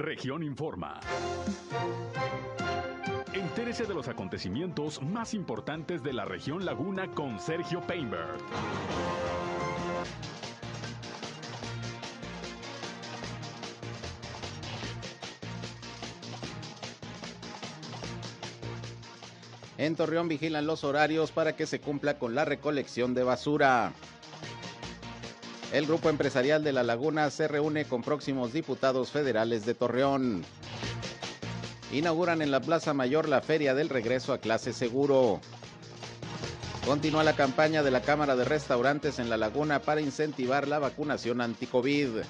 Región Informa. Entérese de los acontecimientos más importantes de la región Laguna con Sergio Painberg. En Torreón vigilan los horarios para que se cumpla con la recolección de basura. El grupo empresarial de La Laguna se reúne con próximos diputados federales de Torreón. Inauguran en la Plaza Mayor la Feria del Regreso a Clase Seguro. Continúa la campaña de la Cámara de Restaurantes en La Laguna para incentivar la vacunación anti-COVID.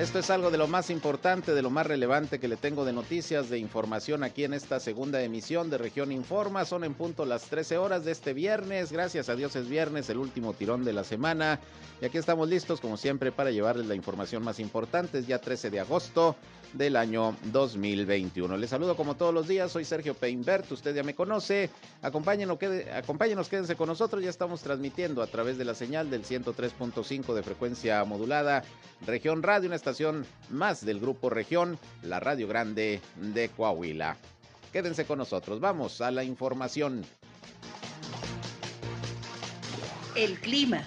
Esto es algo de lo más importante, de lo más relevante que le tengo de noticias, de información aquí en esta segunda emisión de Región Informa. Son en punto las 13 horas de este viernes. Gracias a Dios es viernes, el último tirón de la semana. Y aquí estamos listos, como siempre, para llevarles la información más importante. Es ya 13 de agosto del año 2021. Les saludo como todos los días, soy Sergio Peinbert, usted ya me conoce. Acompáñenos, acompáñenos, quédense con nosotros. Ya estamos transmitiendo a través de la señal del 103.5 de frecuencia modulada. Región Radio, una estación más del grupo Región, la Radio Grande de Coahuila. Quédense con nosotros, vamos a la información. El clima.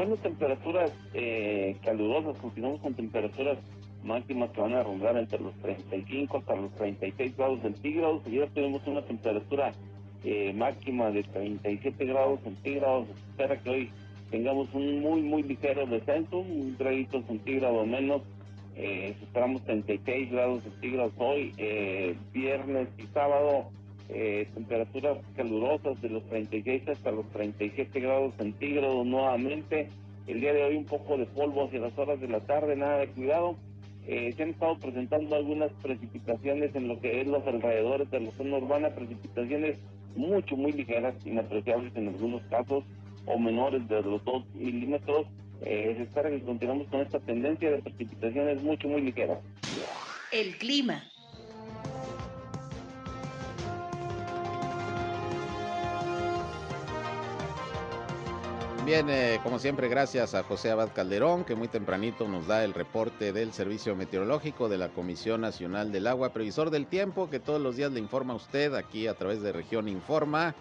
buenas temperaturas eh, calurosas, continuamos con temperaturas máximas que van a rondar entre los 35 hasta los 36 grados centígrados. Ayer tuvimos una temperatura eh, máxima de 37 grados centígrados. Espera que hoy tengamos un muy, muy ligero descenso, un gradito centígrado menos. Eh, esperamos 36 grados centígrados hoy, eh, viernes y sábado eh, temperaturas calurosas de los 36 hasta los 37 grados centígrados nuevamente. El día de hoy un poco de polvo hacia las horas de la tarde, nada de cuidado. Eh, se han estado presentando algunas precipitaciones en lo que es los alrededores de la zona urbana, precipitaciones mucho, muy ligeras, inapreciables en algunos casos, o menores de los 2 milímetros. Eh, se espera que continuemos con esta tendencia de precipitaciones mucho, muy ligeras. El clima. Bien, eh, como siempre, gracias a José Abad Calderón, que muy tempranito nos da el reporte del Servicio Meteorológico de la Comisión Nacional del Agua, previsor del tiempo, que todos los días le informa a usted aquí a través de Región Informa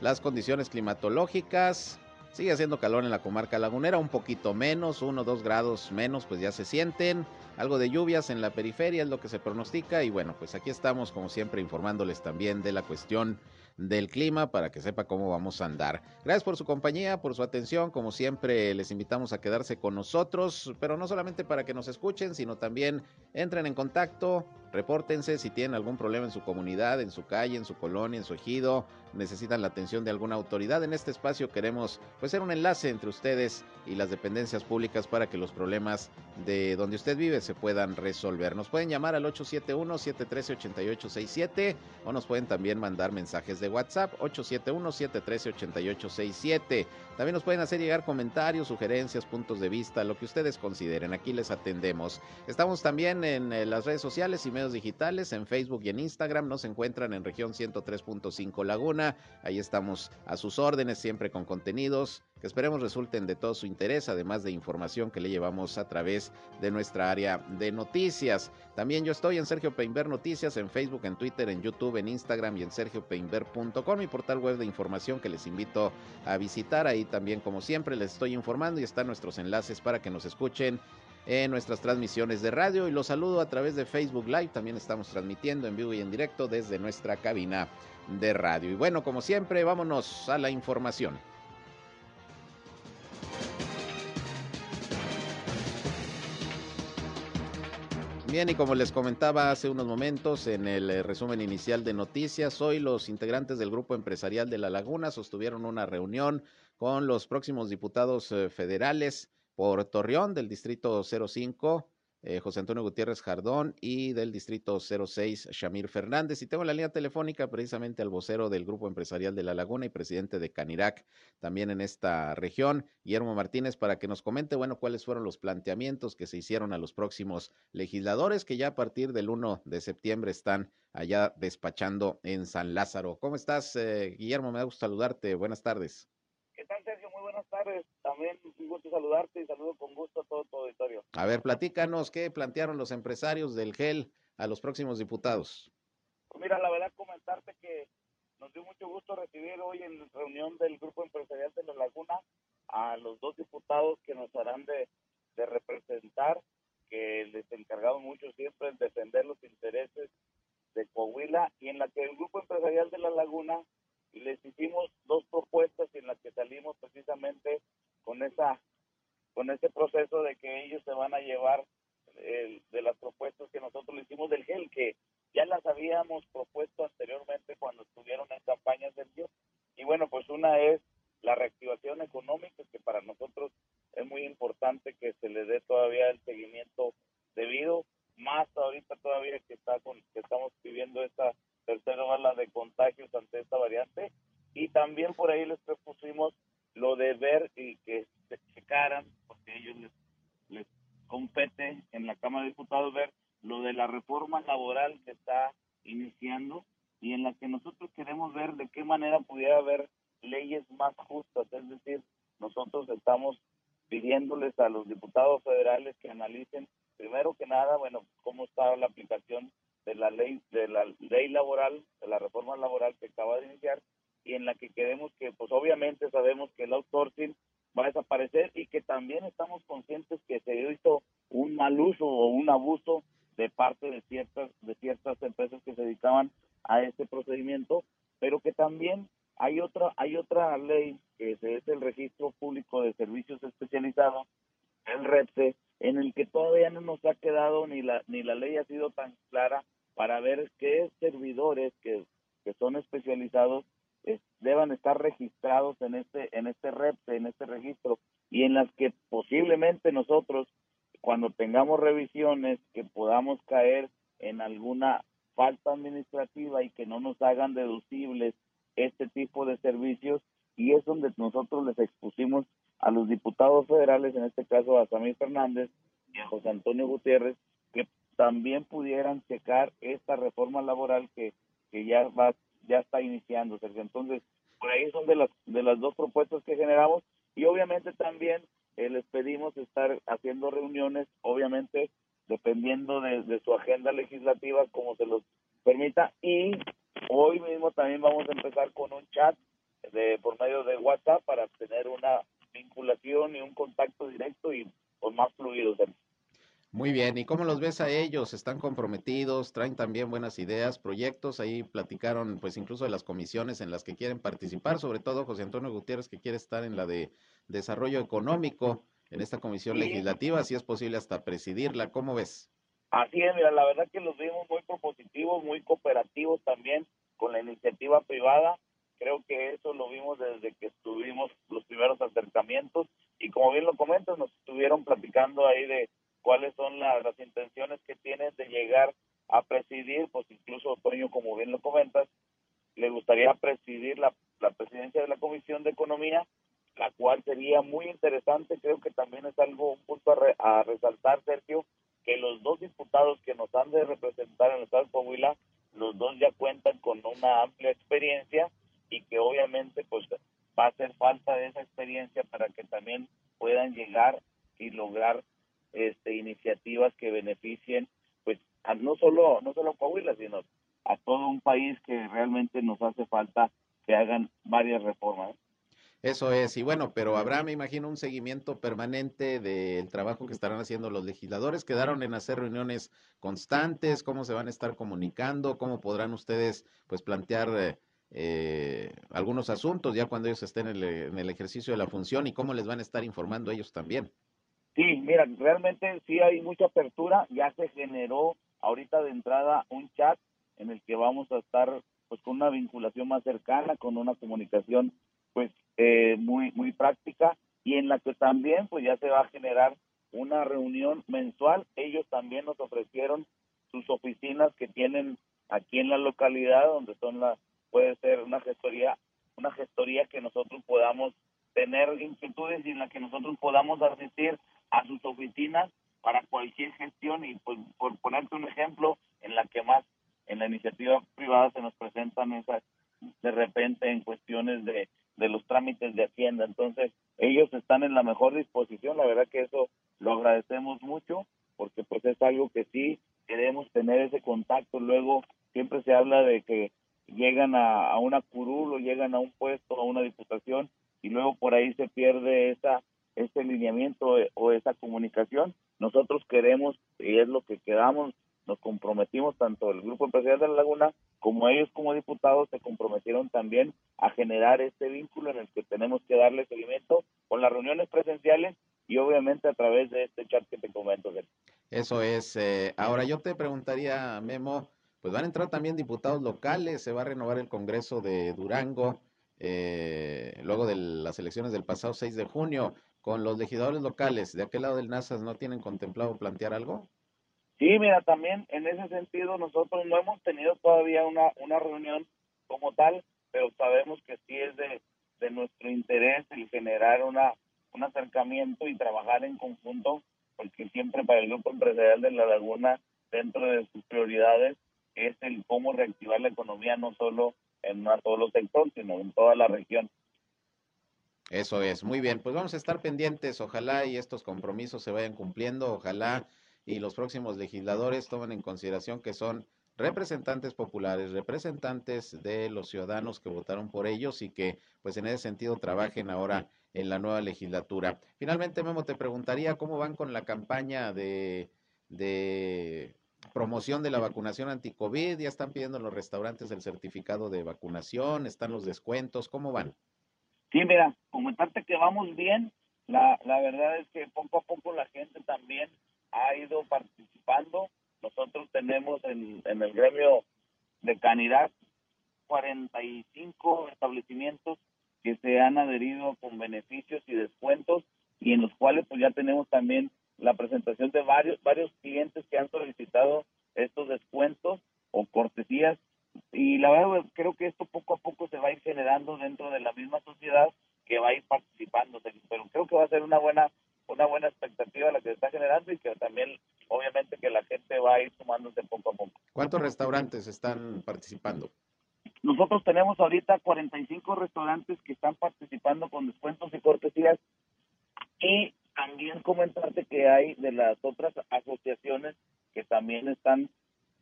las condiciones climatológicas. Sigue haciendo calor en la comarca lagunera, un poquito menos, uno o dos grados menos, pues ya se sienten. Algo de lluvias en la periferia es lo que se pronostica y bueno, pues aquí estamos como siempre informándoles también de la cuestión del clima para que sepa cómo vamos a andar. Gracias por su compañía, por su atención. Como siempre, les invitamos a quedarse con nosotros, pero no solamente para que nos escuchen, sino también entren en contacto, repórtense si tienen algún problema en su comunidad, en su calle, en su colonia, en su ejido, necesitan la atención de alguna autoridad. En este espacio queremos pues ser un enlace entre ustedes y las dependencias públicas para que los problemas de donde usted vive se puedan resolver. Nos pueden llamar al 871-713-8867 o nos pueden también mandar mensajes de WhatsApp 871-713-8867. También nos pueden hacer llegar comentarios, sugerencias, puntos de vista, lo que ustedes consideren. Aquí les atendemos. Estamos también en eh, las redes sociales y medios digitales, en Facebook y en Instagram. Nos encuentran en región 103.5 Laguna. Ahí estamos a sus órdenes, siempre con contenidos que esperemos resulten de todo su interés, además de información que le llevamos a través de nuestra área de noticias. También yo estoy en Sergio Peinber Noticias, en Facebook, en Twitter, en YouTube, en Instagram y en sergiopeinber.com, mi portal web de información que les invito a visitar. Ahí también, como siempre, les estoy informando y están nuestros enlaces para que nos escuchen en nuestras transmisiones de radio y los saludo a través de Facebook Live. También estamos transmitiendo en vivo y en directo desde nuestra cabina de radio. Y bueno, como siempre, vámonos a la información. Bien, y como les comentaba hace unos momentos en el eh, resumen inicial de noticias, hoy los integrantes del Grupo Empresarial de La Laguna sostuvieron una reunión con los próximos diputados eh, federales por Torreón del Distrito 05 eh, José Antonio Gutiérrez Jardón y del Distrito 06, Shamir Fernández. Y tengo la línea telefónica precisamente al vocero del Grupo Empresarial de La Laguna y presidente de Canirac, también en esta región, Guillermo Martínez, para que nos comente, bueno, cuáles fueron los planteamientos que se hicieron a los próximos legisladores que ya a partir del 1 de septiembre están allá despachando en San Lázaro. ¿Cómo estás, eh, Guillermo? Me da gusto saludarte. Buenas tardes. ¿Qué tal, Sergio? Muy buenas tardes. También un gusto saludarte y saludo con gusto a todo tu auditorio. A ver, platícanos qué plantearon los empresarios del GEL a los próximos diputados. Pues mira, la verdad comentarte que nos dio mucho gusto recibir hoy en reunión del Grupo Empresarial de La Laguna a los dos diputados que nos harán de, de representar, que les encargado mucho siempre en defender los intereses de Coahuila y en la que el Grupo Empresarial de La Laguna les hicimos dos propuestas en las que salimos precisamente con esa con ese proceso de que ellos se van a llevar el, de las propuestas que nosotros le hicimos del GEL, que ya las habíamos propuesto anteriormente cuando estuvieron en campañas del GEL. Y bueno, pues una es la reactivación económica, que para nosotros es muy importante que se le dé todavía el seguimiento debido, más ahorita todavía que está con, que estamos viviendo esta tercera ola de contagios ante esta variante y también por ahí les propusimos lo de ver y que se checaran porque ellos les, les compete en la Cámara de Diputados ver lo de la reforma laboral que está iniciando y en la que nosotros queremos ver de qué manera pudiera haber leyes más justas, es decir, nosotros estamos pidiéndoles a los diputados federales que analicen primero que nada, bueno, cómo está la aplicación de la ley de la ley laboral, de la reforma laboral que acaba de iniciar y en la que queremos que pues obviamente sabemos que el outsourcing va a desaparecer y que también estamos conscientes que se hizo un mal uso o un abuso de parte de ciertas de ciertas empresas que se dedicaban a este procedimiento, pero que también hay otra hay otra ley que es el Registro Público de Servicios Especializados, el REPSE, en el que todavía no nos ha quedado ni la ni la ley ha sido tan clara para ver qué servidores que, que son especializados deban estar registrados en este en este REPSE, en este registro y en las que posiblemente nosotros cuando tengamos revisiones que podamos caer en alguna falta administrativa y que no nos hagan deducibles este tipo de servicios y es donde nosotros les expusimos a los diputados federales, en este caso a Samir Fernández y a José Antonio Gutiérrez, que también pudieran checar esta reforma laboral que, que ya va ya está iniciando. Entonces, por ahí son de las de las dos propuestas que generamos y obviamente también eh, les pedimos estar haciendo reuniones, obviamente dependiendo de, de su agenda legislativa como se los permita y hoy mismo también vamos a empezar con un chat de por medio de WhatsApp para tener una vinculación y un contacto directo y pues más fluido. Muy bien, ¿y cómo los ves a ellos? ¿Están comprometidos? ¿Traen también buenas ideas, proyectos? Ahí platicaron pues incluso de las comisiones en las que quieren participar, sobre todo José Antonio Gutiérrez que quiere estar en la de desarrollo económico, en esta comisión legislativa, si es posible hasta presidirla. ¿Cómo ves? Así es, mira, la verdad que los vimos muy propositivos, muy cooperativos también con la iniciativa privada. Creo que eso lo vimos desde que estuvimos los primeros acercamientos y como bien lo comentas, nos estuvieron platicando ahí de cuáles son las intenciones que tienen de llegar a presidir, pues incluso Toño, como bien lo comentas, le gustaría presidir la, la presidencia de la Comisión de Economía, la cual sería muy interesante, creo que también es algo, un punto a, a resaltar, Sergio, que los dos diputados que nos han de representar en el Estado de Coahuila, los dos ya cuentan con una amplia experiencia y que obviamente pues va a hacer falta de esa experiencia para que también puedan llegar y lograr este, iniciativas que beneficien pues a no solo no solo Coahuila sino a todo un país que realmente nos hace falta que hagan varias reformas. Eso es, y bueno, pero habrá, me imagino, un seguimiento permanente del trabajo que estarán haciendo los legisladores. Quedaron en hacer reuniones constantes, cómo se van a estar comunicando, cómo podrán ustedes, pues, plantear eh, algunos asuntos ya cuando ellos estén en el, en el ejercicio de la función y cómo les van a estar informando ellos también. Sí, mira, realmente sí hay mucha apertura, ya se generó ahorita de entrada un chat en el que vamos a estar pues con una vinculación más cercana, con una comunicación pues eh, muy muy práctica y en la que también pues ya se va a generar una reunión mensual. Ellos también nos ofrecieron sus oficinas que tienen aquí en la localidad, donde son las puede ser una gestoría una gestoría que nosotros podamos tener inquietudes y en la que nosotros podamos asistir a sus oficinas para cualquier gestión y pues, por ponerte un ejemplo en la que más en la iniciativa privada se nos presentan esas de repente en cuestiones de de los trámites de Hacienda. Entonces, ellos están en la mejor disposición, la verdad que eso lo agradecemos mucho, porque pues es algo que sí queremos tener ese contacto. Luego, siempre se habla de que llegan a, a una curul o llegan a un puesto, a una diputación, y luego por ahí se pierde esa ese lineamiento o esa comunicación. Nosotros queremos, y es lo que quedamos, nos comprometimos, tanto el Grupo Empresarial de la Laguna como ellos como diputados se comprometieron también a generar este vínculo en el que tenemos que darle seguimiento con las reuniones presenciales y obviamente a través de este chat que te comento. Eso es. Eh, ahora yo te preguntaría, Memo, pues van a entrar también diputados locales, se va a renovar el Congreso de Durango, eh, luego de las elecciones del pasado 6 de junio, con los legisladores locales, ¿de aquel lado del NASAS no tienen contemplado plantear algo? Sí, mira, también en ese sentido nosotros no hemos tenido todavía una, una reunión como tal, pero sabemos que sí es de, de nuestro interés el generar una, un acercamiento y trabajar en conjunto, porque siempre para el Grupo Empresarial de La Laguna, dentro de sus prioridades, es el cómo reactivar la economía no solo en una solo sector, sino en toda la región. Eso es, muy bien, pues vamos a estar pendientes, ojalá y estos compromisos se vayan cumpliendo, ojalá y los próximos legisladores tomen en consideración que son representantes populares, representantes de los ciudadanos que votaron por ellos y que pues en ese sentido trabajen ahora en la nueva legislatura. Finalmente, Memo, te preguntaría cómo van con la campaña de, de promoción de la vacunación anti-COVID, ya están pidiendo los restaurantes el certificado de vacunación, están los descuentos, ¿cómo van? Sí, mira, comentarte que vamos bien, la, la verdad es que poco a poco la gente también ha ido participando. Nosotros tenemos en, en el gremio de Canidad 45 establecimientos que se han adherido con beneficios y descuentos y en los cuales pues ya tenemos también la presentación de varios varios clientes que han solicitado estos descuentos o cortesías y la verdad creo que esto poco a poco se va a ir generando dentro de la misma sociedad que va a ir participando pero creo que va a ser una buena una buena expectativa la que se está generando y que también obviamente que la gente va a ir sumándose poco a poco. ¿Cuántos restaurantes están participando? Nosotros tenemos ahorita 45 restaurantes que están participando con descuentos y cortesías y también comentarte que hay de las otras asociaciones que también están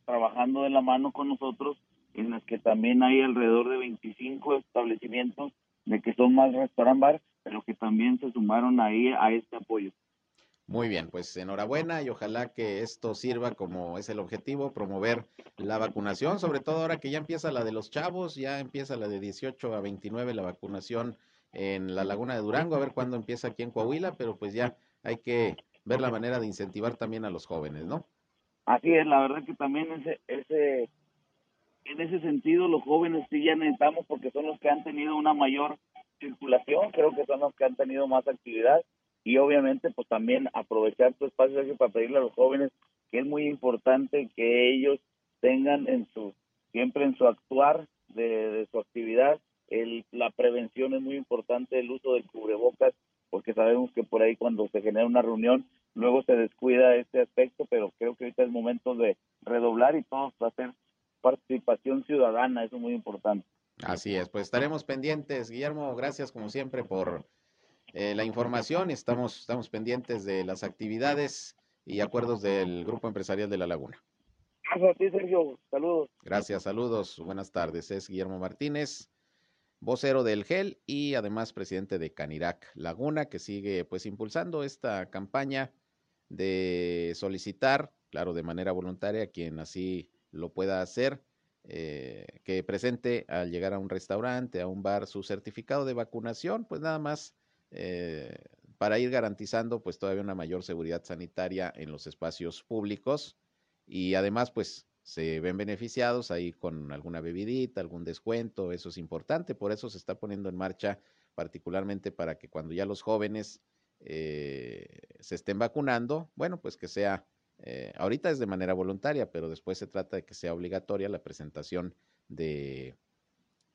trabajando de la mano con nosotros en las que también hay alrededor de 25 establecimientos de que son más restaurant bar pero que también se sumaron ahí a este apoyo. Muy bien, pues enhorabuena y ojalá que esto sirva como es el objetivo, promover la vacunación, sobre todo ahora que ya empieza la de los chavos, ya empieza la de 18 a 29 la vacunación en la Laguna de Durango, a ver cuándo empieza aquí en Coahuila, pero pues ya hay que ver la manera de incentivar también a los jóvenes, ¿no? Así es, la verdad que también ese, ese, en ese sentido los jóvenes sí ya necesitamos porque son los que han tenido una mayor circulación, creo que son los que han tenido más actividad y obviamente pues también aprovechar tu espacio para pedirle a los jóvenes que es muy importante que ellos tengan en su siempre en su actuar de, su actividad el, la prevención es muy importante el uso del cubrebocas porque sabemos que por ahí cuando se genera una reunión luego se descuida este aspecto pero creo que ahorita es momento de redoblar y todos hacer participación ciudadana eso es muy importante Así es, pues estaremos pendientes. Guillermo, gracias como siempre por eh, la información. Estamos, estamos pendientes de las actividades y acuerdos del Grupo Empresarial de La Laguna. Gracias a ti, Sergio. Saludos. Gracias, saludos. Buenas tardes. Es Guillermo Martínez, vocero del GEL y además presidente de Canirac Laguna, que sigue pues impulsando esta campaña de solicitar, claro, de manera voluntaria, quien así lo pueda hacer, eh, que presente al llegar a un restaurante, a un bar, su certificado de vacunación, pues nada más eh, para ir garantizando pues todavía una mayor seguridad sanitaria en los espacios públicos y además pues se ven beneficiados ahí con alguna bebidita, algún descuento, eso es importante, por eso se está poniendo en marcha particularmente para que cuando ya los jóvenes eh, se estén vacunando, bueno, pues que sea eh, ahorita es de manera voluntaria, pero después se trata de que sea obligatoria la presentación de,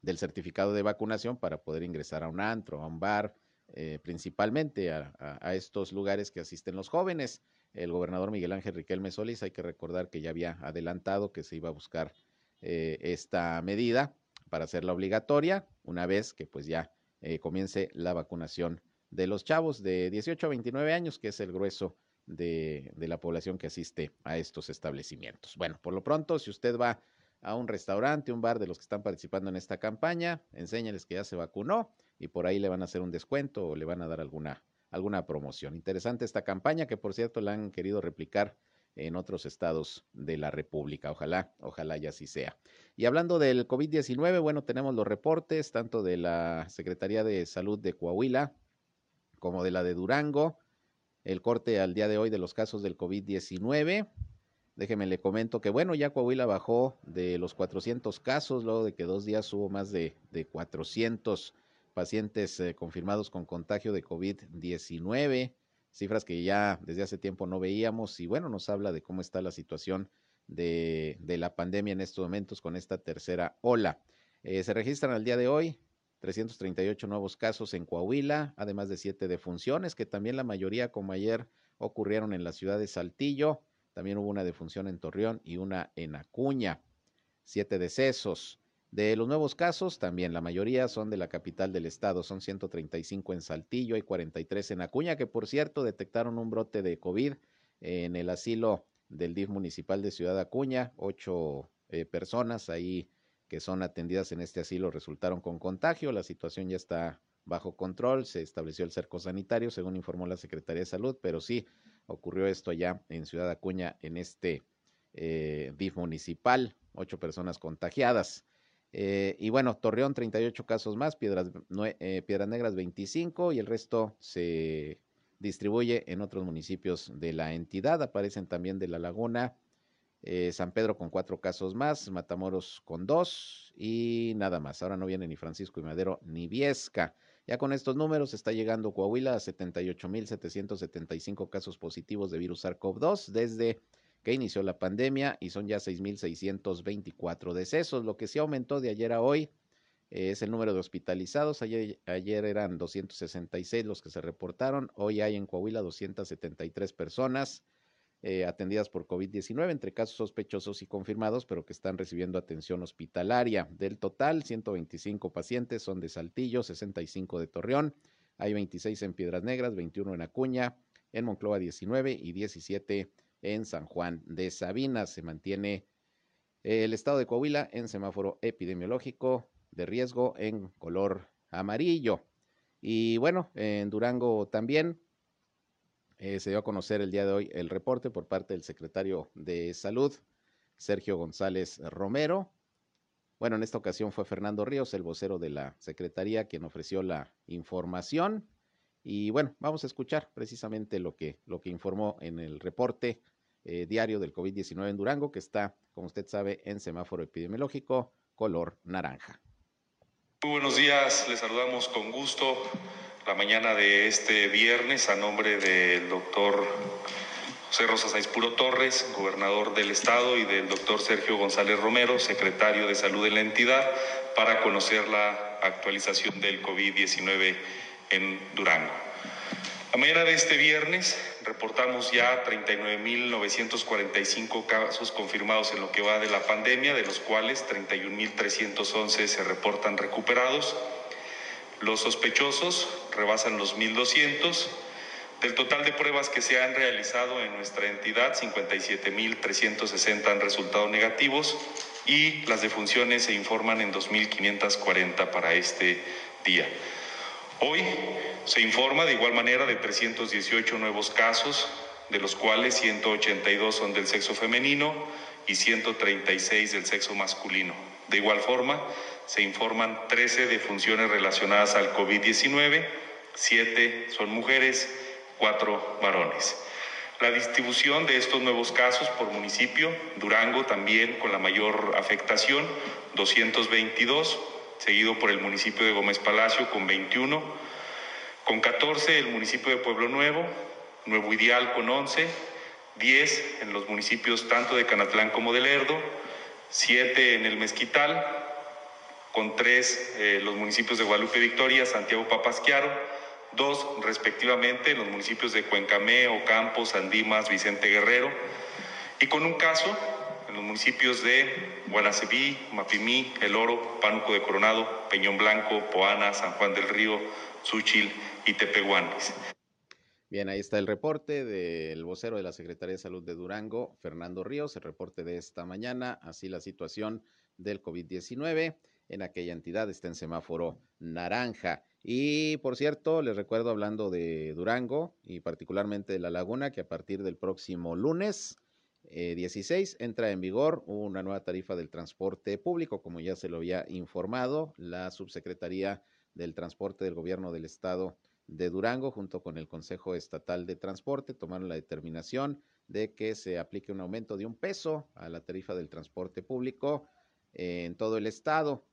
del certificado de vacunación para poder ingresar a un antro, a un bar, eh, principalmente a, estos lugares que asisten los jóvenes. El gobernador Miguel Ángel Riquelme Solís, hay que recordar que ya había adelantado que se iba a buscar eh, esta medida para hacerla obligatoria, una vez que pues ya eh, comience la vacunación de los chavos de 18 a 29 años, que es el grueso de, de, la población que asiste a estos establecimientos. Bueno, por lo pronto, si usted va a un restaurante, un bar de los que están participando en esta campaña, enséñales que ya se vacunó y por ahí le van a hacer un descuento o le van a dar alguna, alguna promoción. Interesante esta campaña que por cierto la han querido replicar en otros estados de la República. Ojalá, ojalá ya así sea. Y hablando del COVID-19, bueno, tenemos los reportes tanto de la Secretaría de Salud de Coahuila como de la de Durango. El corte al día de hoy de los casos del COVID-19. Déjeme le comento que, bueno, ya Coahuila bajó de los 400 casos, luego de que dos días hubo más de, de 400 pacientes eh, confirmados con contagio de COVID-19 cifras que ya desde hace tiempo no veíamos y bueno, nos habla de cómo está la situación de, la pandemia en estos momentos con esta tercera ola. Eh, se registran al día de hoy 338 nuevos casos en Coahuila, además de siete defunciones, que también la mayoría, como ayer, ocurrieron en la ciudad de Saltillo. También hubo una defunción en Torreón y una en Acuña. Siete decesos. De los nuevos casos, también la mayoría son de la capital del estado, son 135 en Saltillo y 43 en Acuña, que por cierto detectaron un brote de COVID en el asilo del DIF municipal de Ciudad Acuña, ocho eh, personas ahí que son atendidas en este asilo resultaron con contagio, la situación ya está bajo control, se estableció el cerco sanitario, según informó la Secretaría de Salud, pero sí ocurrió esto allá en Ciudad Acuña, en este eh, DIF municipal, ocho personas contagiadas. Eh, y bueno, Torreón 38 casos más, Piedras, eh, Piedras Negras 25 y el resto se distribuye en otros municipios de la entidad. Aparecen también de La Laguna, eh, San Pedro con cuatro casos más, Matamoros con dos y nada más. Ahora no viene ni Francisco y Madero ni Viesca. Ya con estos números está llegando Coahuila a 78.775 casos positivos de virus SARS-CoV-2 desde que inició la pandemia y son ya 6.624 decesos. Lo que sí aumentó de ayer a hoy es el número de hospitalizados. Ayer, ayer, eran 266 los que se reportaron. Hoy hay en Coahuila 273 personas eh, atendidas por COVID-19, entre casos sospechosos y confirmados, pero que están recibiendo atención hospitalaria. Del total, 125 pacientes son de Saltillo, 65 de Torreón. Hay 26 en Piedras Negras, 21 en Acuña, en Monclova 19 y 17 en San Juan de Sabinas. Se mantiene el estado de Coahuila en semáforo epidemiológico de riesgo en color amarillo. Y bueno, en Durango también eh, se dio a conocer el día de hoy el reporte por parte del secretario de Salud, Sergio González Romero. Bueno, en esta ocasión fue Fernando Ríos, el vocero de la Secretaría, quien ofreció la información. Y bueno, vamos a escuchar precisamente lo que, lo que informó en el reporte eh, diario del COVID-19 en Durango, que está, como usted sabe, en semáforo epidemiológico color naranja. Muy buenos días, les saludamos con gusto la mañana de este viernes a nombre del doctor José Rosa Saiz Puro Torres, gobernador del estado, y del doctor Sergio González Romero, secretario de salud de la entidad, para conocer la actualización del COVID-19 en Durango. La mañana de este viernes reportamos ya 39.945 casos confirmados en lo que va de la pandemia, de los cuales 31.311 se reportan recuperados. Los sospechosos rebasan los 1.200. Del total de pruebas que se han realizado en nuestra entidad, 57.360 han resultado negativos y las defunciones se informan en 2.540 para este día. Hoy se informa de igual manera de 318 nuevos casos, de los cuales 182 son del sexo femenino y 136 del sexo masculino. De igual forma, se informan 13 defunciones relacionadas al COVID-19, 7 son mujeres, 4 varones. La distribución de estos nuevos casos por municipio, Durango también con la mayor afectación, 222 seguido por el municipio de Gómez Palacio con 21, con 14 el municipio de Pueblo Nuevo, Nuevo Ideal con 11, 10 en los municipios tanto de Canatlán como de Lerdo, 7 en el Mezquital, con 3 eh, los municipios de Guadalupe Victoria, Santiago Papasquiaro, 2 respectivamente en los municipios de Cuencamé, Ocampo, Sandimas, Vicente Guerrero, y con un caso en los municipios de Guanacebí, Mapimí, El Oro, Pánuco de Coronado, Peñón Blanco, Poana, San Juan del Río, Suchil y Tepehuanes. Bien, ahí está el reporte del vocero de la Secretaría de Salud de Durango, Fernando Ríos, el reporte de esta mañana, así la situación del COVID-19 en aquella entidad está en semáforo naranja. Y por cierto, les recuerdo hablando de Durango y particularmente de La Laguna, que a partir del próximo lunes 16 eh, entra en vigor una nueva tarifa del transporte público, como ya se lo había informado la subsecretaría del transporte del gobierno del estado de Durango junto con el Consejo Estatal de Transporte tomaron la determinación de que se aplique un aumento de un peso a la tarifa del transporte público en todo el estado.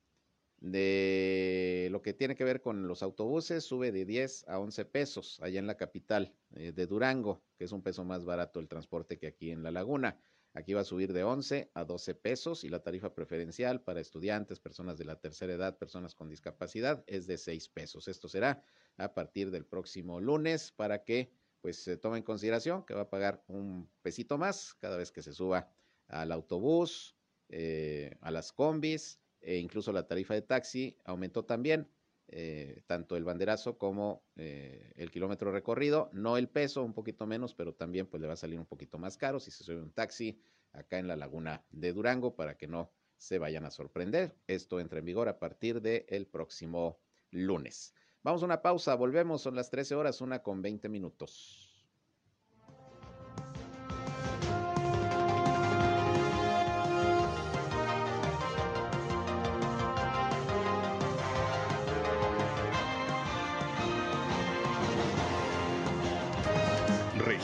De lo que tiene que ver con los autobuses, sube de 10 a 11 pesos allá en la capital eh, de Durango, que es un peso más barato el transporte que aquí en la laguna. Aquí va a subir de 11 a 12 pesos y la tarifa preferencial para estudiantes, personas de la tercera edad, personas con discapacidad es de 6 pesos. Esto será a partir del próximo lunes para que pues se tome en consideración que va a pagar un pesito más cada vez que se suba al autobús, eh, a las combis e incluso la tarifa de taxi aumentó también, eh, tanto el banderazo como eh, el kilómetro recorrido, no el peso, un poquito menos, pero también pues le va a salir un poquito más caro si se sube un taxi acá en la laguna de Durango para que no se vayan a sorprender. Esto entra en vigor a partir del próximo lunes. Vamos a una pausa, volvemos, son las 13 horas, una con 20 minutos.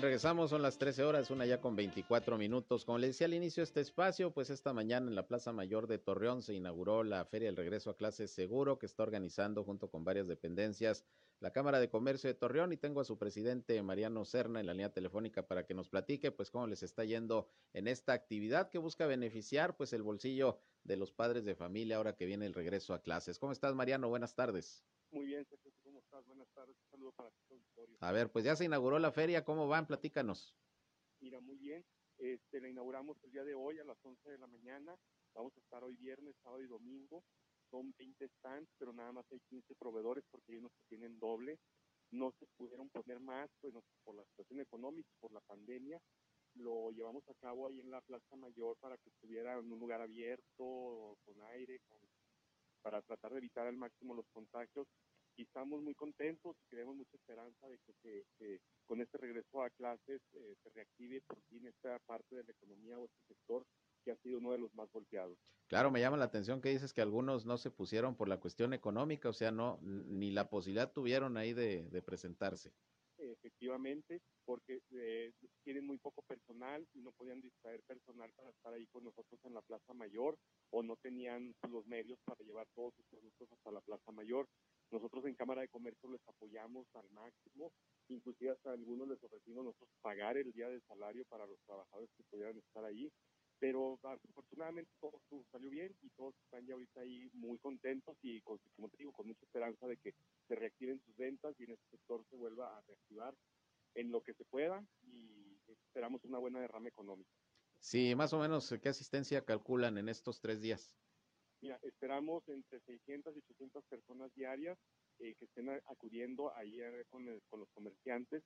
Regresamos, son las 13 horas, una ya con 24 minutos. Como le decía al inicio de este espacio, pues esta mañana en la Plaza Mayor de Torreón se inauguró la Feria del Regreso a Clases Seguro que está organizando junto con varias dependencias la Cámara de Comercio de Torreón y tengo a su presidente Mariano Serna en la línea telefónica para que nos platique pues cómo les está yendo en esta actividad que busca beneficiar pues el bolsillo de los padres de familia ahora que viene el regreso a clases. ¿Cómo estás Mariano? Buenas tardes. Muy bien, ¿cómo estás? Buenas tardes. Un saludo para todos. A ver, pues ya se inauguró la feria, ¿cómo van? Platícanos. Mira, muy bien. Este, la inauguramos el día de hoy a las 11 de la mañana. Vamos a estar hoy viernes, sábado y domingo. Son 20 stands, pero nada más hay 15 proveedores porque hay unos que tienen doble. No se pudieron poner más pues, por la situación económica, por la pandemia. Lo llevamos a cabo ahí en la Plaza Mayor para que estuviera en un lugar abierto, con aire, para tratar de evitar al máximo los contagios y estamos muy contentos y tenemos mucha esperanza de que, con este regreso a clases eh, se reactive por fin esta parte de la economía o este sector que ha sido uno de los más golpeados. Claro, me llama la atención que dices que algunos no se pusieron por la cuestión económica, o sea, no ni la posibilidad tuvieron ahí de, de presentarse. Efectivamente, porque eh, tienen muy poco personal y no podían distraer personal para estar ahí con nosotros en la Plaza Mayor o no tenían los medios para llevar todos sus productos hasta la Plaza Mayor. Nosotros en Cámara de Comercio les apoyamos al máximo, inclusive hasta algunos les ofrecimos nosotros pagar el día de salario para los trabajadores que pudieran estar ahí, pero afortunadamente todo salió bien y todos están ya ahorita ahí muy contentos y como te digo, con mucha esperanza de que se reactiven sus ventas y en este sector se vuelva a reactivar en lo que se pueda y esperamos una buena derrama económica. Sí, más o menos, ¿qué asistencia calculan en estos tres días? Mira, esperamos entre 600 y 800 personas diarias eh, que estén acudiendo ahí con, con, los comerciantes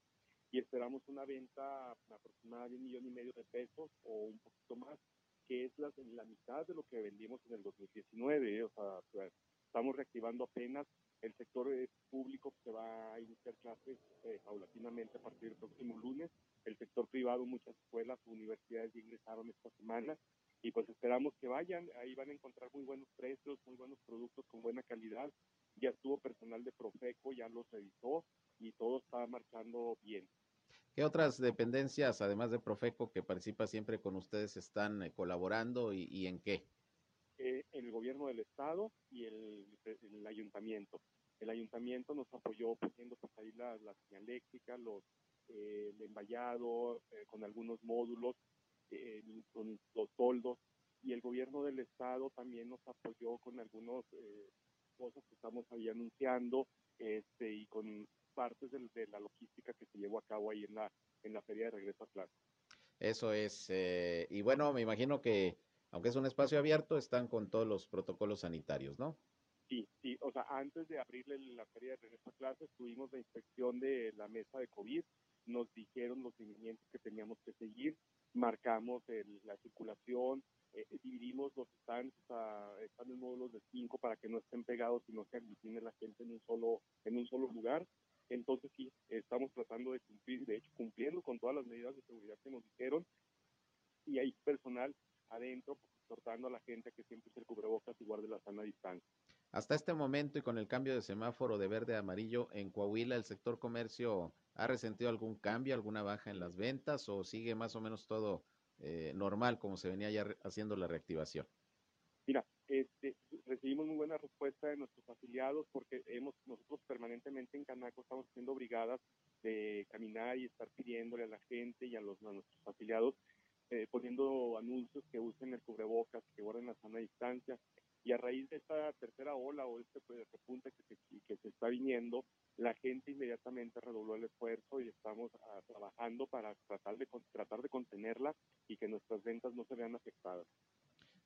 y esperamos una venta aproximada de un millón y medio de pesos o un poquito más, que es la, mitad de lo que vendimos en el 2019. ¿eh? O sea, estamos reactivando apenas el sector eh, público que va a iniciar clases paulatinamente a partir del próximo lunes. El sector privado, muchas escuelas, universidades ya ingresaron esta semana y pues esperamos que vayan, ahí van a encontrar muy buenos precios, muy buenos productos con buena calidad. Ya estuvo personal de Profeco, ya los revisó y todo está marchando bien. ¿Qué otras dependencias, además de Profeco, que participa siempre con ustedes, están eh, colaborando y, y, en qué? Eh, el gobierno del estado y el, el ayuntamiento. el ayuntamiento nos apoyó poniendo pues ahí la, la los, eh, el envallado, eh, con algunos módulos, eh, con los toldos, y el gobierno del estado también nos apoyó con algunas cosas que estamos ahí anunciando este, y con partes de, de, la logística que se llevó a cabo ahí en la, en la feria de regreso a clase. Eso es, y bueno, me imagino que aunque es un espacio abierto, están con todos los protocolos sanitarios, ¿no? Sí, sí, o sea, antes de abrirle la feria de regreso a clases, tuvimos la inspección de la mesa de COVID, nos dijeron los seguimientos que teníamos que seguir, marcamos el, la circulación, eh, dividimos los stands, están en módulos de cinco para que no estén pegados y no se aglutine la gente en un solo, en un solo lugar. Entonces sí, estamos tratando de cumplir, de hecho cumpliendo con todas las medidas de seguridad que nos dijeron y hay personal adentro exhortando a la gente que siempre se cubrebocas y guarde la sana distancia. Hasta este momento y con el cambio de semáforo de verde a amarillo en Coahuila, ¿el sector comercio ha resentido algún cambio, alguna baja en las ventas o sigue más o menos todo eh, normal como se venía ya haciendo la reactivación? Mira, este, recibimos muy buena respuesta de nuestros afiliados porque hemos nosotros permanentemente en Canaco estamos haciendo brigadas de caminar y estar pidiéndole a la gente y a, los, a nuestros afiliados eh, poniendo anuncios que usen el cubrebocas, que guarden la sana distancia, y a raíz de esta tercera ola o este pues, repunte que se, que se está viniendo, la gente inmediatamente redobló el esfuerzo y estamos ah, trabajando para tratar de, tratar de contenerla y que nuestras ventas no se vean afectadas.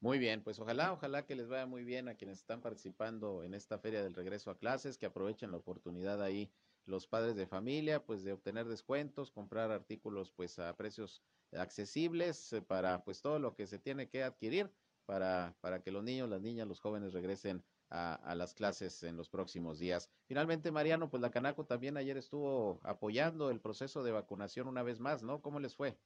Muy bien, pues ojalá, ojalá que les vaya muy bien a quienes están participando en esta feria del regreso a clases, que aprovechen la oportunidad ahí los padres de familia, pues de obtener descuentos, comprar artículos pues a precios accesibles eh, para pues todo lo que se tiene que adquirir para, para que los niños, las niñas, los jóvenes regresen a, las clases en los próximos días. Finalmente, Mariano, pues la Canaco también ayer estuvo apoyando el proceso de vacunación una vez más, ¿no? ¿Cómo les fue?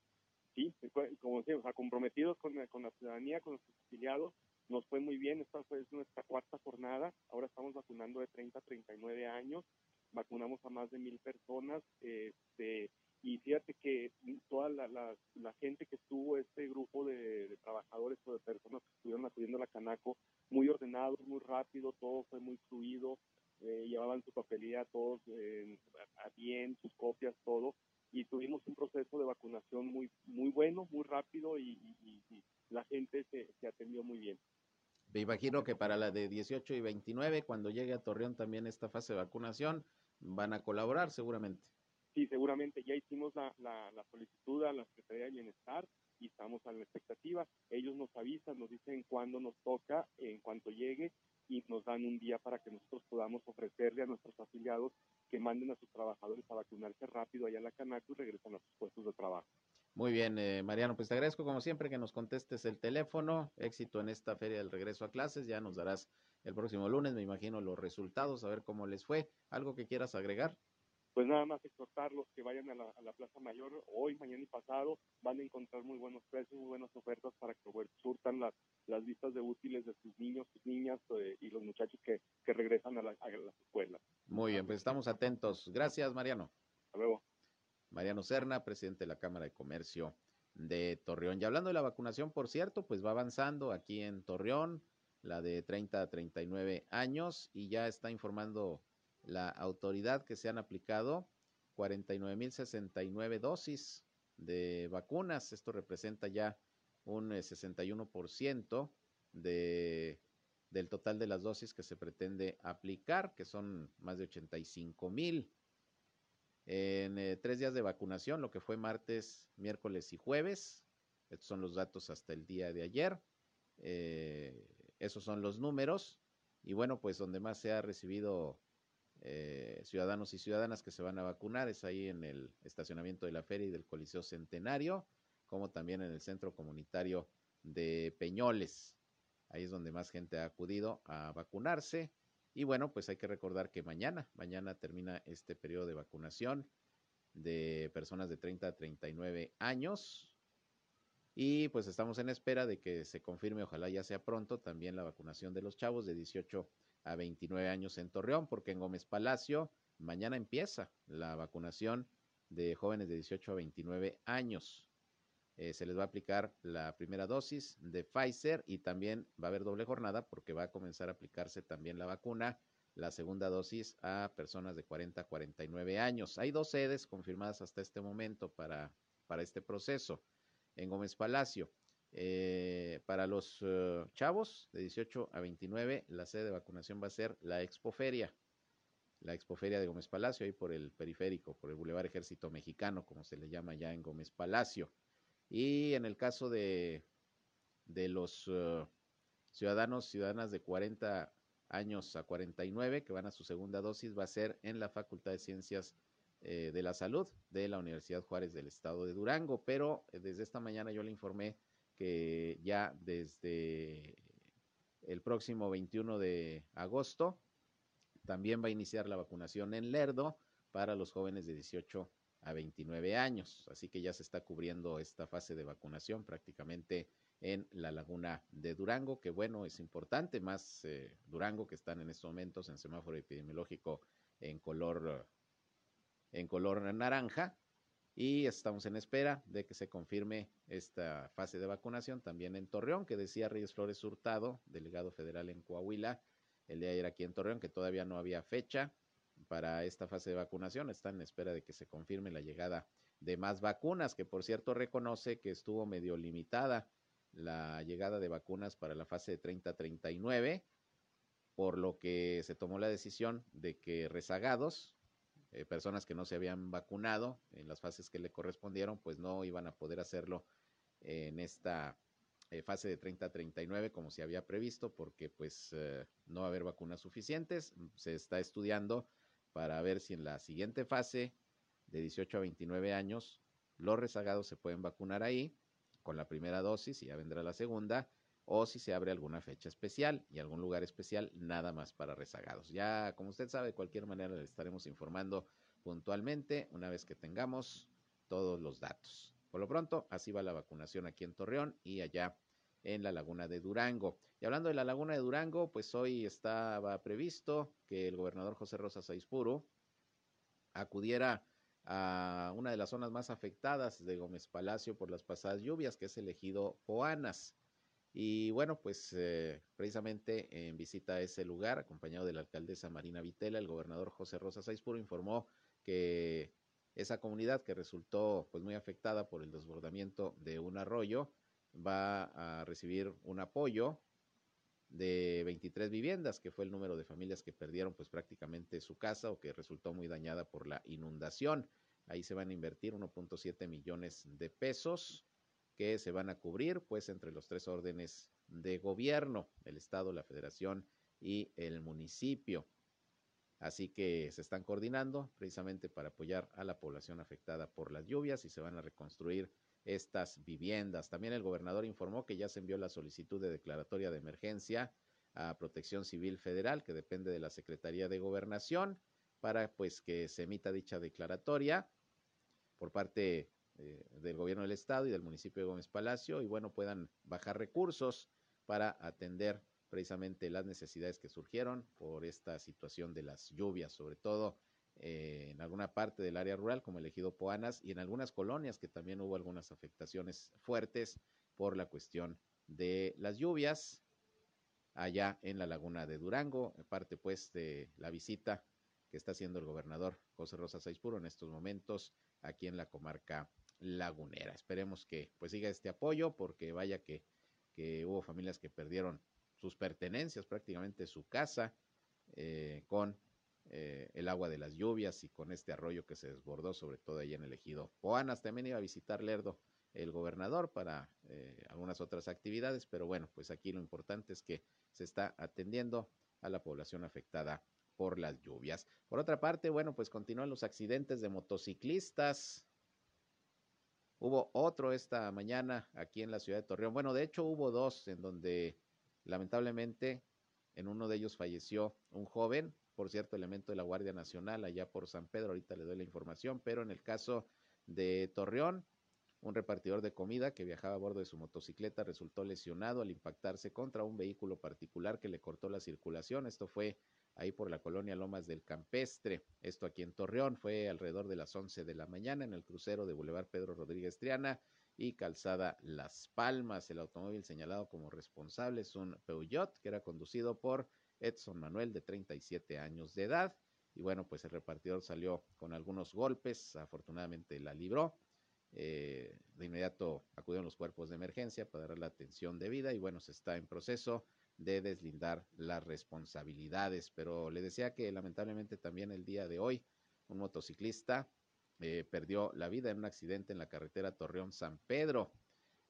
Sí, como decía, comprometidos con, con la ciudadanía, con los afiliados, nos fue muy bien, esta fue nuestra cuarta jornada, ahora estamos vacunando de 30 a 39 años, vacunamos a más de mil personas, este, y fíjate que toda la, la, gente que estuvo, este grupo de, trabajadores o de personas que estuvieron acudiendo a la Canaco, muy ordenados, muy rápido, todo fue muy fluido, eh, llevaban su papelía todos eh, a bien, sus copias, todo, y tuvimos un proceso de vacunación muy muy bueno, muy rápido y, la gente se, se atendió muy bien. Me imagino que para la de 18 y 29, cuando llegue a Torreón también esta fase de vacunación, van a colaborar seguramente. Sí, seguramente ya hicimos la, la, solicitud a la Secretaría de Bienestar y estamos a la expectativa. Ellos nos avisan, nos dicen cuándo nos toca, en cuanto llegue, y nos dan un día para que nosotros podamos ofrecerle a nuestros afiliados que manden a sus trabajadores a vacunarse rápido allá a la Canaco y regresan a sus puestos de trabajo. Muy bien, eh, Mariano, pues te agradezco como siempre que nos contestes el teléfono. Éxito en esta feria del regreso a clases. Ya nos darás el próximo lunes, me imagino, los resultados, a ver cómo les fue. ¿Algo que quieras agregar? Pues nada más exhortarlos que vayan a la, Plaza Mayor hoy, mañana y pasado, van a encontrar muy buenos precios, muy buenas ofertas para que surtan las, las vistas de útiles de sus niños, sus niñas eh, y los muchachos que, que regresan a, la, a las escuelas. Muy bien, pues estamos atentos. Gracias, Mariano. Hasta luego. Mariano Serna, presidente de la Cámara de Comercio de Torreón. Y hablando de la vacunación, por cierto, pues va avanzando aquí en Torreón, la de 30 a 39 años, y ya está informando la autoridad que se han aplicado 49.069 dosis de vacunas. Esto representa ya un 61% eh, de, del total de las dosis que se pretende aplicar, que son más de 85 mil. En eh, tres días de vacunación, lo que fue martes, miércoles y jueves. Estos son los datos hasta el día de ayer. Eh, esos son los números. Y bueno, pues donde más se ha recibido eh, ciudadanos y ciudadanas que se van a vacunar es ahí en el estacionamiento de la feria y del Coliseo Centenario, como también en el centro comunitario de Peñoles. Ahí es donde más gente ha acudido a vacunarse. Y bueno, pues hay que recordar que mañana, mañana termina este periodo de vacunación de personas de 30 a 39 años. Y pues estamos en espera de que se confirme, ojalá ya sea pronto, también la vacunación de los chavos de 18 a 29 años en Torreón, porque en Gómez Palacio mañana empieza la vacunación de jóvenes de 18 a 29 años. Eh, se les va a aplicar la primera dosis de Pfizer y también va a haber doble jornada porque va a comenzar a aplicarse también la vacuna, la segunda dosis a personas de 40 a 49 años. Hay dos sedes confirmadas hasta este momento para, para este proceso en Gómez Palacio. Eh, para los eh, chavos de 18 a 29, la sede de vacunación va a ser la Expoferia, la Expoferia de Gómez Palacio, ahí por el periférico, por el Boulevard Ejército Mexicano, como se le llama ya en Gómez Palacio. Y en el caso de, los uh, ciudadanos, ciudadanas de 40 años a 49 que van a su segunda dosis, va a ser en la Facultad de Ciencias eh, de la Salud de la Universidad Juárez del Estado de Durango. Pero eh, desde esta mañana yo le informé que ya desde el próximo 21 de agosto también va a iniciar la vacunación en Lerdo para los jóvenes de 18 a 29 años. Así que ya se está cubriendo esta fase de vacunación prácticamente en la laguna de Durango, que bueno, es importante, más eh, Durango que están en estos momentos en semáforo epidemiológico en color, en color naranja. Y estamos en espera de que se confirme esta fase de vacunación también en Torreón, que decía Reyes Flores Hurtado, delegado federal en Coahuila, el día de ayer aquí en Torreón, que todavía no había fecha para esta fase de vacunación. Están en espera de que se confirme la llegada de más vacunas, que por cierto reconoce que estuvo medio limitada la llegada de vacunas para la fase de 30-39, por lo que se tomó la decisión de que rezagados, eh, personas que no se habían vacunado en las fases que le correspondieron, pues no iban a poder hacerlo en esta eh, fase de 30 a 39 como se había previsto, porque pues eh, no va a haber vacunas suficientes. Se está estudiando para ver si en la siguiente fase de 18 a 29 años los rezagados se pueden vacunar ahí con la primera dosis y ya vendrá la segunda, o si se abre alguna fecha especial y algún lugar especial nada más para rezagados. Ya, como usted sabe, de cualquier manera le estaremos informando puntualmente una vez que tengamos todos los datos. Por lo pronto, así va la vacunación aquí en Torreón y allá en la laguna de Durango. Y hablando de la laguna de Durango, pues hoy estaba previsto que el gobernador José Rosa Saizpuro acudiera a una de las zonas más afectadas de Gómez Palacio por las pasadas lluvias, que es el ejido Poanas. Y bueno, pues eh, precisamente en visita a ese lugar, acompañado de la alcaldesa Marina Vitela, el gobernador José Rosa Saizpuro informó que esa comunidad que resultó pues muy afectada por el desbordamiento de un arroyo va a recibir un apoyo de 23 viviendas, que fue el número de familias que perdieron pues prácticamente su casa o que resultó muy dañada por la inundación. Ahí se van a invertir 1.7 millones de pesos que se van a cubrir pues entre los tres órdenes de gobierno, el Estado, la Federación y el municipio. Así que se están coordinando precisamente para apoyar a la población afectada por las lluvias y se van a reconstruir estas viviendas. También el gobernador informó que ya se envió la solicitud de declaratoria de emergencia a Protección Civil Federal, que depende de la Secretaría de Gobernación, para pues que se emita dicha declaratoria por parte eh, del gobierno del estado y del municipio de Gómez Palacio y bueno, puedan bajar recursos para atender precisamente las necesidades que surgieron por esta situación de las lluvias, sobre todo eh, en alguna parte del área rural como el ejido Poanas y en algunas colonias que también hubo algunas afectaciones fuertes por la cuestión de las lluvias allá en la laguna de Durango, parte pues de la visita que está haciendo el gobernador José Rosa Saizpuro en estos momentos aquí en la comarca lagunera. Esperemos que pues siga este apoyo porque vaya que, que hubo familias que perdieron sus pertenencias, prácticamente su casa, eh, con eh, el agua de las lluvias y con este arroyo que se desbordó, sobre todo ahí en el ejido Poanas. También iba a visitar Lerdo el gobernador para eh, algunas otras actividades, pero bueno, pues aquí lo importante es que se está atendiendo a la población afectada por las lluvias. Por otra parte, bueno, pues continúan los accidentes de motociclistas. Hubo otro esta mañana aquí en la ciudad de Torreón. Bueno, de hecho hubo dos en donde Lamentablemente, en uno de ellos falleció un joven, por cierto, elemento de la Guardia Nacional, allá por San Pedro, ahorita le doy la información, pero en el caso de Torreón, un repartidor de comida que viajaba a bordo de su motocicleta resultó lesionado al impactarse contra un vehículo particular que le cortó la circulación. Esto fue ahí por la colonia Lomas del Campestre. Esto aquí en Torreón fue alrededor de las 11 de la mañana en el crucero de Boulevard Pedro Rodríguez Triana y Calzada Las Palmas. El automóvil señalado como responsable es un Peugeot que era conducido por Edson Manuel, de 37 años de edad. Y bueno, pues el repartidor salió con algunos golpes, afortunadamente la libró. Eh, de inmediato acudieron los cuerpos de emergencia para dar la atención debida y bueno, se está en proceso de deslindar las responsabilidades. Pero le decía que lamentablemente también el día de hoy un motociclista eh, perdió la vida en un accidente en la carretera Torreón-San Pedro.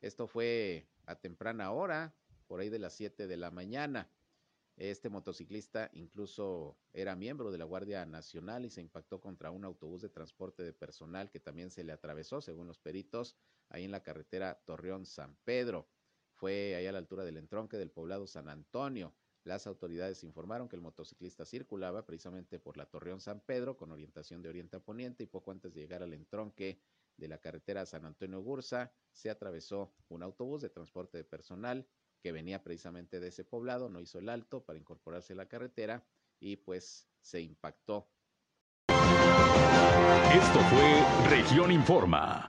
Esto fue a temprana hora, por ahí de las 7 de la mañana. Este motociclista incluso era miembro de la Guardia Nacional y se impactó contra un autobús de transporte de personal que también se le atravesó, según los peritos, ahí en la carretera Torreón-San Pedro. Fue ahí a la altura del entronque del poblado San Antonio. Las autoridades informaron que el motociclista circulaba precisamente por la Torreón San Pedro con orientación de oriente a poniente y poco antes de llegar al entronque de la carretera San Antonio Gursa se atravesó un autobús de transporte de personal que venía precisamente de ese poblado, no hizo el alto para incorporarse a la carretera y pues se impactó. Esto fue Región Informa.